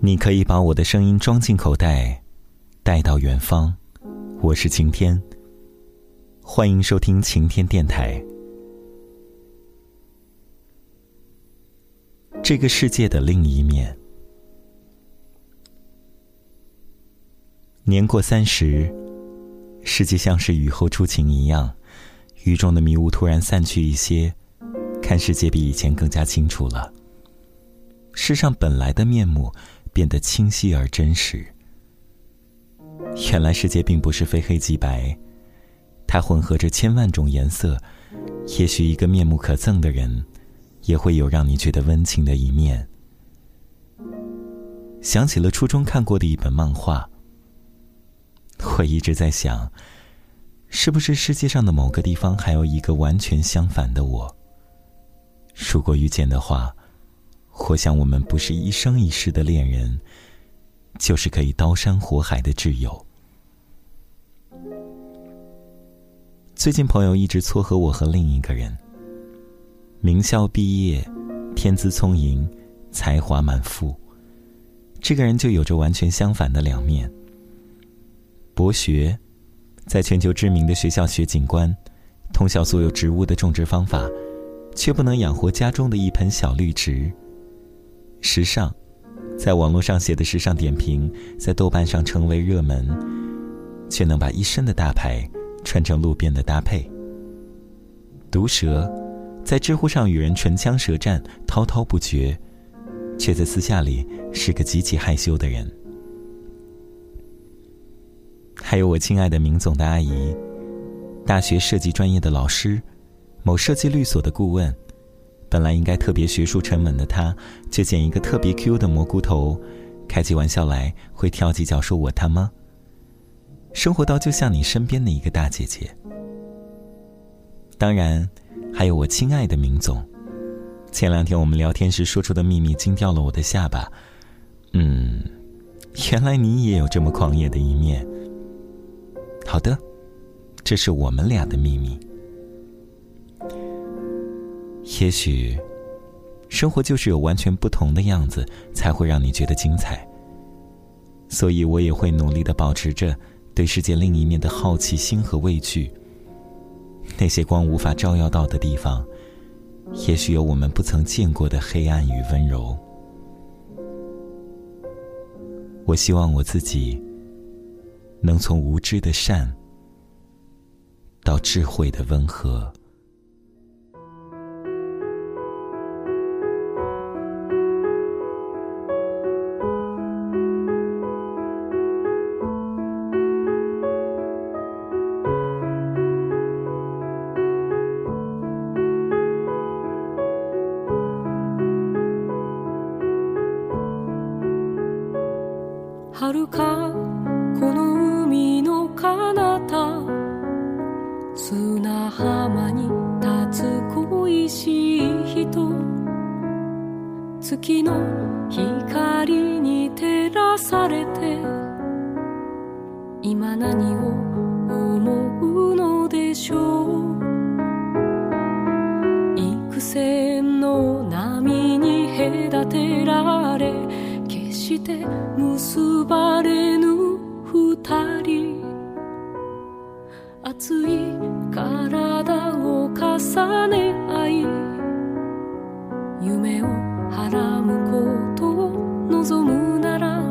你可以把我的声音装进口袋，带到远方。我是晴天，欢迎收听晴天电台。这个世界的另一面。年过三十，世界像是雨后初晴一样，雨中的迷雾突然散去一些，看世界比以前更加清楚了。世上本来的面目。变得清晰而真实。原来世界并不是非黑即白，它混合着千万种颜色。也许一个面目可憎的人，也会有让你觉得温情的一面。想起了初中看过的一本漫画，我一直在想，是不是世界上的某个地方还有一个完全相反的我？如果遇见的话。或想我们不是一生一世的恋人，就是可以刀山火海的挚友。最近朋友一直撮合我和另一个人。名校毕业，天资聪颖，才华满腹。这个人就有着完全相反的两面。博学，在全球知名的学校学景观，通晓所有植物的种植方法，却不能养活家中的一盆小绿植。时尚，在网络上写的时尚点评，在豆瓣上成为热门，却能把一身的大牌穿成路边的搭配。毒舌，在知乎上与人唇枪舌战，滔滔不绝，却在私下里是个极其害羞的人。还有我亲爱的明总的阿姨，大学设计专业的老师，某设计律所的顾问。本来应该特别学术沉稳的他，却剪一个特别 Q 的蘑菇头，开起玩笑来会跳几脚说我他妈。生活到就像你身边的一个大姐姐。当然，还有我亲爱的明总，前两天我们聊天时说出的秘密惊掉了我的下巴。嗯，原来你也有这么狂野的一面。好的，这是我们俩的秘密。也许，生活就是有完全不同的样子，才会让你觉得精彩。所以我也会努力的保持着对世界另一面的好奇心和畏惧。那些光无法照耀到的地方，也许有我们不曾见过的黑暗与温柔。我希望我自己能从无知的善到智慧的温和。遥かこの海の彼方。砂浜に立つ恋しい人。月の光に照らされて。今何を思うの？して結ばれぬ二人。熱い体を重ね合い夢をはらむことを望むなら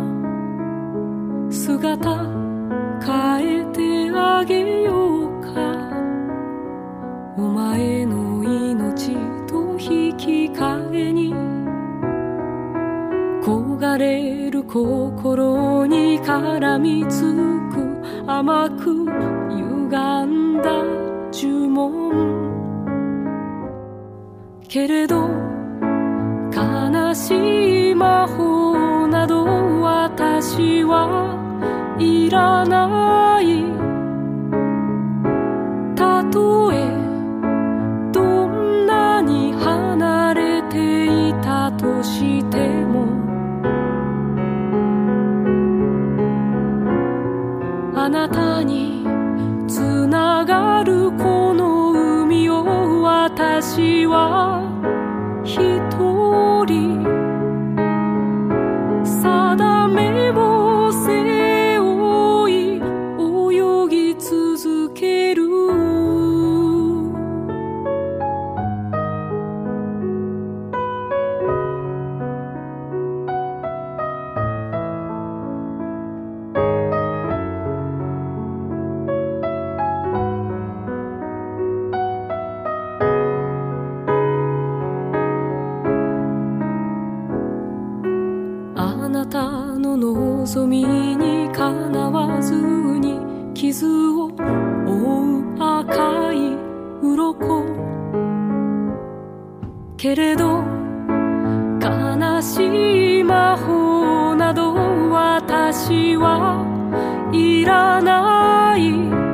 姿絡みつく甘く歪んだ呪文。けれど悲しい魔法など私はいらない。なたにつながるこの海を私は望みにかなわずに傷を負う赤い鱗。けれど悲しい魔法など私はいらない。